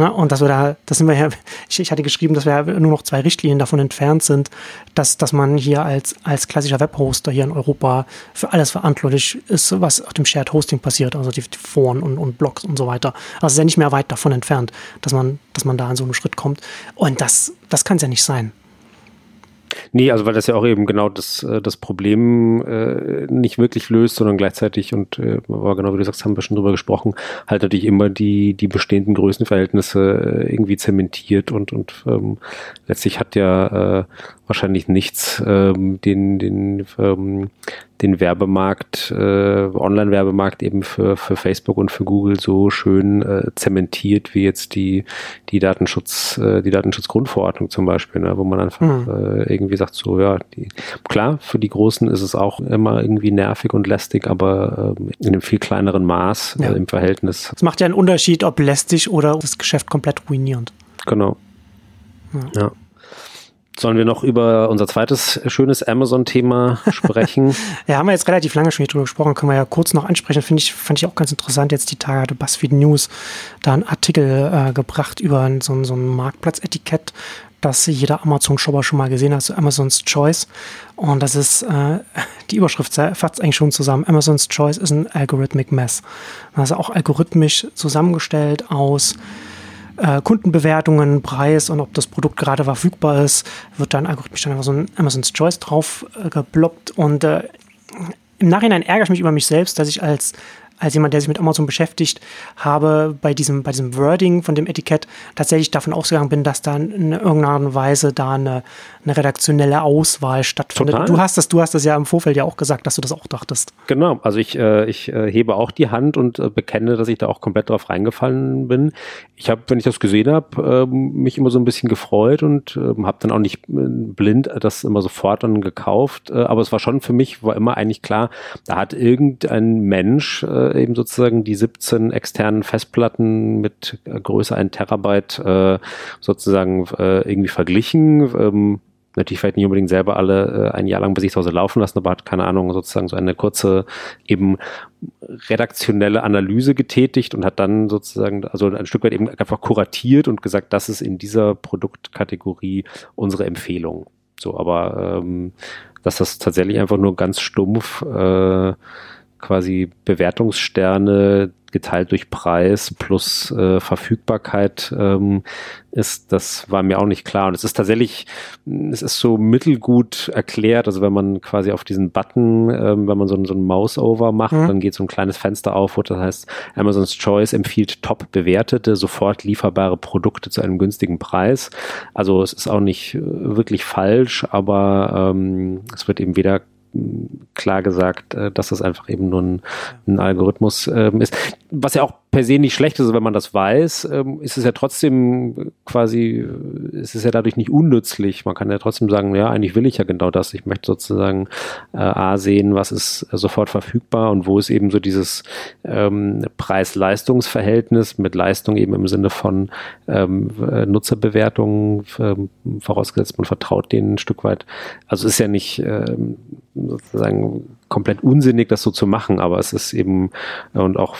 Ne? Und dass wir da, das sind wir ja, ich, ich hatte geschrieben, dass wir nur noch zwei Richtlinien davon entfernt sind, dass, dass man hier als, als klassischer Webhoster hier in Europa für alles verantwortlich ist, was auf dem Shared Hosting passiert, also die, die Foren und, und Blogs und so weiter. Also ist ja nicht mehr weit davon entfernt, dass man, dass man da an so einen Schritt kommt. Und das, das kann es ja nicht sein. Nee, also weil das ja auch eben genau das, äh, das Problem äh, nicht wirklich löst, sondern gleichzeitig, und äh, aber genau wie du sagst, haben wir schon drüber gesprochen, halt natürlich immer die, die bestehenden Größenverhältnisse äh, irgendwie zementiert und, und ähm, letztlich hat ja äh, wahrscheinlich nichts ähm, den, den, ähm, den Werbemarkt, äh, Online-Werbemarkt eben für, für Facebook und für Google so schön äh, zementiert wie jetzt die, die Datenschutz, äh, die Datenschutzgrundverordnung zum Beispiel, ne, wo man einfach mhm. äh, irgendwie sagt, so ja, die, klar, für die Großen ist es auch immer irgendwie nervig und lästig, aber äh, in einem viel kleineren Maß ja. äh, im Verhältnis. Es macht ja einen Unterschied, ob lästig oder das Geschäft komplett ruinierend. Genau. ja. ja. Sollen wir noch über unser zweites schönes Amazon-Thema sprechen? ja, haben wir jetzt relativ lange schon drüber gesprochen, können wir ja kurz noch ansprechen. Finde ich, fand ich auch ganz interessant. Jetzt die Tage hatte BuzzFeed News da einen Artikel äh, gebracht über so, so ein Marktplatzetikett, das jeder Amazon-Shopper schon mal gesehen hat, so Amazon's Choice. Und das ist, äh, die Überschrift fasst eigentlich schon zusammen. Amazon's Choice ist ein Algorithmic Mess. Also auch algorithmisch zusammengestellt aus äh, Kundenbewertungen, Preis und ob das Produkt gerade verfügbar ist, wird dann algorithmisch dann einfach so ein Amazon's Choice drauf äh, geploppt. Und äh, im Nachhinein ärgere ich mich über mich selbst, dass ich als als jemand, der sich mit Amazon beschäftigt, habe bei diesem, bei diesem Wording von dem Etikett tatsächlich davon ausgegangen bin, dass da in irgendeiner Weise da eine, eine redaktionelle Auswahl stattfindet. Total. Du hast das, du hast das ja im Vorfeld ja auch gesagt, dass du das auch dachtest. Genau, also ich, äh, ich äh, hebe auch die Hand und äh, bekenne, dass ich da auch komplett drauf reingefallen bin. Ich habe, wenn ich das gesehen habe, äh, mich immer so ein bisschen gefreut und äh, habe dann auch nicht äh, blind das immer sofort dann gekauft. Äh, aber es war schon für mich, war immer eigentlich klar, da hat irgendein Mensch äh, eben sozusagen die 17 externen Festplatten mit äh, Größe 1 Terabyte äh, sozusagen äh, irgendwie verglichen. Natürlich vielleicht nicht unbedingt selber alle äh, ein Jahr lang bei sich zu Hause laufen lassen, aber hat keine Ahnung, sozusagen so eine kurze eben redaktionelle Analyse getätigt und hat dann sozusagen, also ein Stück weit eben einfach kuratiert und gesagt, das ist in dieser Produktkategorie unsere Empfehlung. So, aber ähm, dass das tatsächlich einfach nur ganz stumpf äh, quasi Bewertungssterne geteilt durch Preis plus äh, Verfügbarkeit ähm, ist, das war mir auch nicht klar. Und es ist tatsächlich, es ist so mittelgut erklärt. Also wenn man quasi auf diesen Button, ähm, wenn man so, so ein Mouse-Over macht, mhm. dann geht so ein kleines Fenster auf, wo das heißt, Amazon's Choice empfiehlt top bewertete, sofort lieferbare Produkte zu einem günstigen Preis. Also es ist auch nicht äh, wirklich falsch, aber ähm, es wird eben weder klar gesagt, äh, dass das einfach eben nur ein, ein Algorithmus ähm, ist. Was ja auch per se nicht schlecht ist, also wenn man das weiß, ähm, ist es ja trotzdem quasi, ist es ja dadurch nicht unnützlich. Man kann ja trotzdem sagen, ja, eigentlich will ich ja genau das. Ich möchte sozusagen äh, A sehen, was ist sofort verfügbar und wo ist eben so dieses ähm, Preis-Leistungs-Verhältnis mit Leistung eben im Sinne von ähm, Nutzerbewertungen, ähm, vorausgesetzt man vertraut denen ein Stück weit. Also ist ja nicht ähm, sozusagen komplett unsinnig, das so zu machen, aber es ist eben, und auch,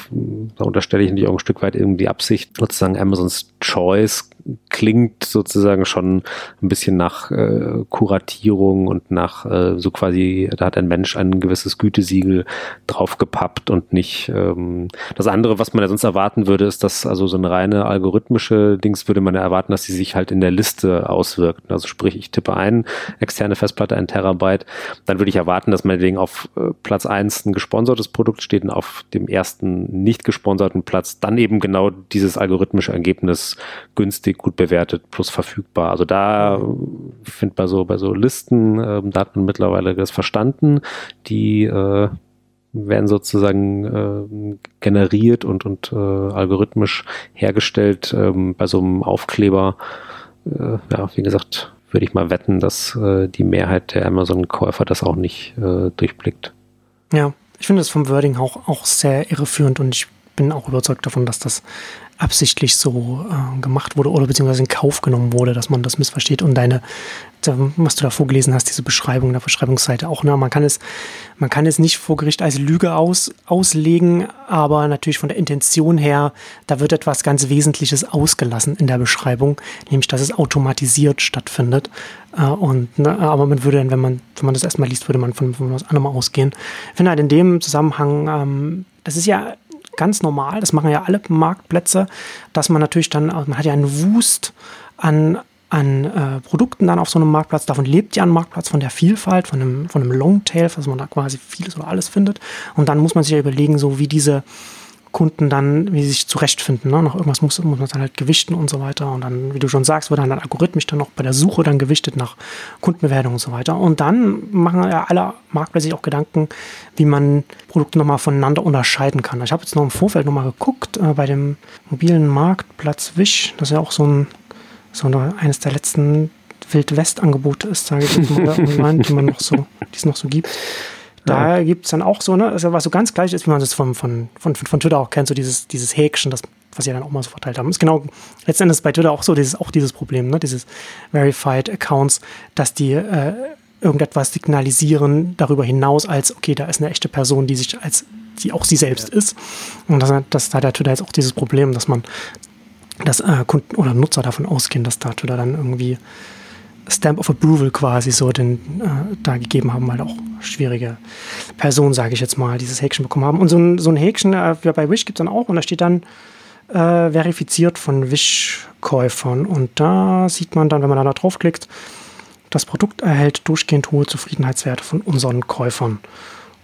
da unterstelle ich natürlich auch ein Stück weit irgendwie Absicht, sozusagen Amazons Choice klingt sozusagen schon ein bisschen nach äh, Kuratierung und nach äh, so quasi, da hat ein Mensch ein gewisses Gütesiegel draufgepappt und nicht ähm, das andere, was man ja sonst erwarten würde, ist, dass also so eine reine algorithmische Dings würde man ja erwarten, dass sie sich halt in der Liste auswirkt. Also sprich, ich tippe ein, externe Festplatte, ein Terabyte, dann würde ich erwarten, dass mein Ding auf äh, Platz eins ein gesponsertes Produkt steht und auf dem ersten nicht gesponserten Platz dann eben genau dieses algorithmische Ergebnis günstig, gut bewertet plus verfügbar. Also da finde bei so bei so Listen, äh, da hat man mittlerweile das verstanden, die äh, werden sozusagen äh, generiert und, und äh, algorithmisch hergestellt ähm, bei so einem Aufkleber. Äh, ja, wie gesagt, würde ich mal wetten, dass äh, die Mehrheit der Amazon-Käufer das auch nicht äh, durchblickt. Ja, ich finde das vom Wording auch, auch sehr irreführend und ich bin auch überzeugt davon, dass das absichtlich so äh, gemacht wurde oder beziehungsweise in Kauf genommen wurde, dass man das missversteht und deine, was du da vorgelesen hast, diese Beschreibung der Beschreibungsseite auch, ne, man kann es, man kann es nicht vor Gericht als Lüge aus, auslegen, aber natürlich von der Intention her, da wird etwas ganz Wesentliches ausgelassen in der Beschreibung, nämlich, dass es automatisiert stattfindet. Äh, und, ne, aber man würde dann, wenn man, wenn man das erstmal liest, würde man von, von was anderem ausgehen. Ich finde halt in dem Zusammenhang, ähm, das ist ja ganz normal, das machen ja alle Marktplätze, dass man natürlich dann, man hat ja einen Wust an, an äh, Produkten dann auf so einem Marktplatz. Davon lebt ja ein Marktplatz von der Vielfalt, von einem, von einem Longtail, dass man da quasi vieles oder alles findet. Und dann muss man sich ja überlegen, so wie diese Kunden dann, wie sie sich zurechtfinden. Ne? Noch irgendwas muss, muss man dann halt gewichten und so weiter. Und dann, wie du schon sagst, wird dann algorithmisch dann noch bei der Suche dann gewichtet nach Kundenbewertung und so weiter. Und dann machen ja alle Marktplätze sich auch Gedanken, wie man Produkte nochmal voneinander unterscheiden kann. Ich habe jetzt noch im Vorfeld nochmal geguckt, äh, bei dem mobilen Marktplatz Wish, das ist ja auch so ein, so eine, eines der letzten Wild-West-Angebote ist, sage ich jetzt mal, online, die man noch so, die es noch so gibt. Da ja. gibt es dann auch so, ne, also was so ganz gleich ist, wie man das von, von, von, von Twitter auch kennt, so dieses, dieses Häkchen, das, was sie dann auch mal so verteilt haben. Ist genau letztendlich bei Twitter auch so, dieses, auch dieses Problem, ne, dieses Verified Accounts, dass die äh, irgendetwas signalisieren darüber hinaus, als okay, da ist eine echte Person, die sich als, die auch sie selbst ja. ist. Und das, das hat der Twitter jetzt auch dieses Problem, dass man, dass äh, Kunden oder Nutzer davon ausgehen, dass da Twitter dann irgendwie Stamp of Approval quasi so den, äh, da gegeben haben, weil auch schwierige Personen, sage ich jetzt mal, dieses Häkchen bekommen haben. Und so ein, so ein Häkchen äh, bei Wish gibt es dann auch und da steht dann äh, verifiziert von Wish-Käufern. Und da sieht man dann, wenn man da draufklickt, das Produkt erhält durchgehend hohe Zufriedenheitswerte von unseren Käufern.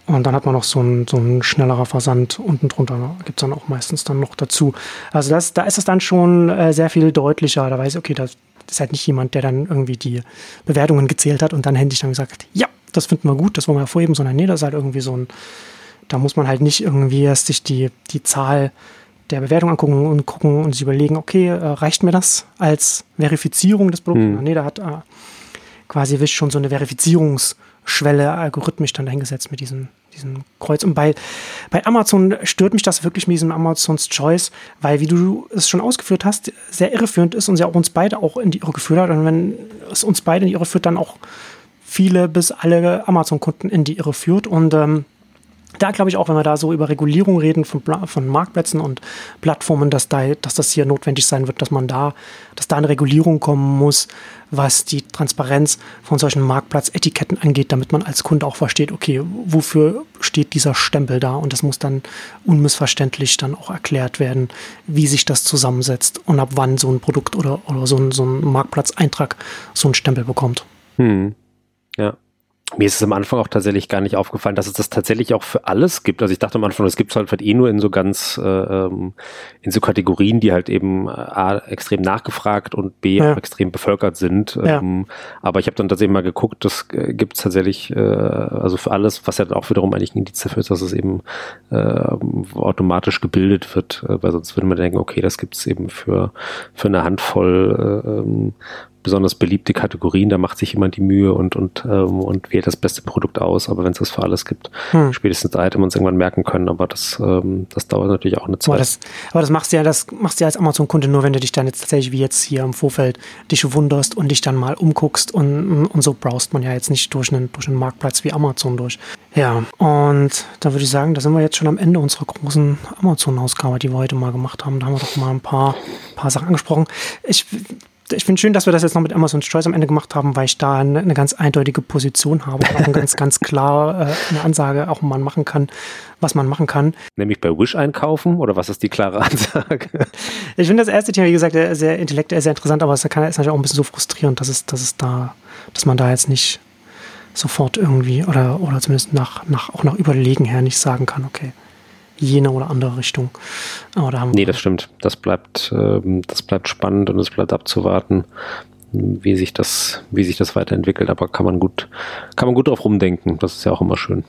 Und dann hat man noch so ein, so ein schnellerer Versand unten drunter. Gibt es dann auch meistens dann noch dazu. Also das, da ist es dann schon äh, sehr viel deutlicher. Da weiß ich, okay, da ist halt nicht jemand, der dann irgendwie die Bewertungen gezählt hat und dann händisch dann gesagt hat, ja, das finden wir gut, das wollen wir hervorheben, sondern nee, das ist halt irgendwie so ein, da muss man halt nicht irgendwie erst sich die, die Zahl der Bewertung angucken und gucken und sich überlegen, okay, äh, reicht mir das als Verifizierung des Produkts? Hm. Nee, da hat äh, quasi Wish schon so eine Verifizierungsschwelle algorithmisch dann eingesetzt mit diesem diesen Kreuz. Und bei, bei Amazon stört mich das wirklich mit diesem Amazons Choice, weil, wie du es schon ausgeführt hast, sehr irreführend ist und sie auch uns beide auch in die Irre geführt hat. Und wenn es uns beide in die Irre führt, dann auch viele bis alle Amazon-Kunden in die Irre führt. Und ähm, da glaube ich auch, wenn wir da so über Regulierung reden von, von Marktplätzen und Plattformen, dass, da, dass das hier notwendig sein wird, dass man da, dass da eine Regulierung kommen muss, was die Transparenz von solchen Marktplatzetiketten angeht, damit man als Kunde auch versteht, okay, wofür steht dieser Stempel da? Und das muss dann unmissverständlich dann auch erklärt werden, wie sich das zusammensetzt und ab wann so ein Produkt oder, oder so ein, so ein Marktplatzeintrag so einen Stempel bekommt. Hm. Mir ist es am Anfang auch tatsächlich gar nicht aufgefallen, dass es das tatsächlich auch für alles gibt. Also ich dachte am Anfang, das gibt es halt, halt eh nur in so ganz, äh, ähm, in so Kategorien, die halt eben äh, A, extrem nachgefragt und B, ja. extrem bevölkert sind. Ja. Ähm, aber ich habe dann tatsächlich mal geguckt, das äh, gibt es tatsächlich, äh, also für alles, was ja dann auch wiederum eigentlich ein Indiz dafür ist, dass es eben äh, automatisch gebildet wird, äh, weil sonst würde man denken, okay, das gibt es eben für, für eine Handvoll äh, ähm, besonders beliebte Kategorien, da macht sich jemand die Mühe und, und, ähm, und wählt das beste Produkt aus. Aber wenn es das für alles gibt, hm. spätestens da hätte man es irgendwann merken können. Aber das, ähm, das dauert natürlich auch eine Zeit. Aber das, aber das machst du ja, das machst du ja als Amazon-Kunde nur, wenn du dich dann jetzt tatsächlich wie jetzt hier im Vorfeld dich wunderst und dich dann mal umguckst und, und so browst man ja jetzt nicht durch einen, durch einen Marktplatz wie Amazon durch. Ja, und da würde ich sagen, da sind wir jetzt schon am Ende unserer großen Amazon-Ausgabe, die wir heute mal gemacht haben. Da haben wir doch mal ein paar, paar Sachen angesprochen. Ich ich finde schön, dass wir das jetzt noch mit Amazon's Choice am Ende gemacht haben, weil ich da eine, eine ganz eindeutige Position habe, auch ganz, ganz klar äh, eine Ansage auch man machen kann, was man machen kann. Nämlich bei Wish einkaufen oder was ist die klare Ansage? ich finde das erste Thema, wie gesagt, sehr intellektuell, sehr interessant, aber es ist natürlich auch ein bisschen so frustrierend, dass es, dass es da, dass man da jetzt nicht sofort irgendwie oder, oder zumindest nach, nach, auch nach Überlegen her nicht sagen kann, okay jene oder andere Richtung. Aber da haben nee, das stimmt. Das bleibt, ähm, das bleibt spannend und es bleibt abzuwarten, wie sich das, wie sich das weiterentwickelt. Aber kann man gut, kann man gut drauf rumdenken. Das ist ja auch immer schön.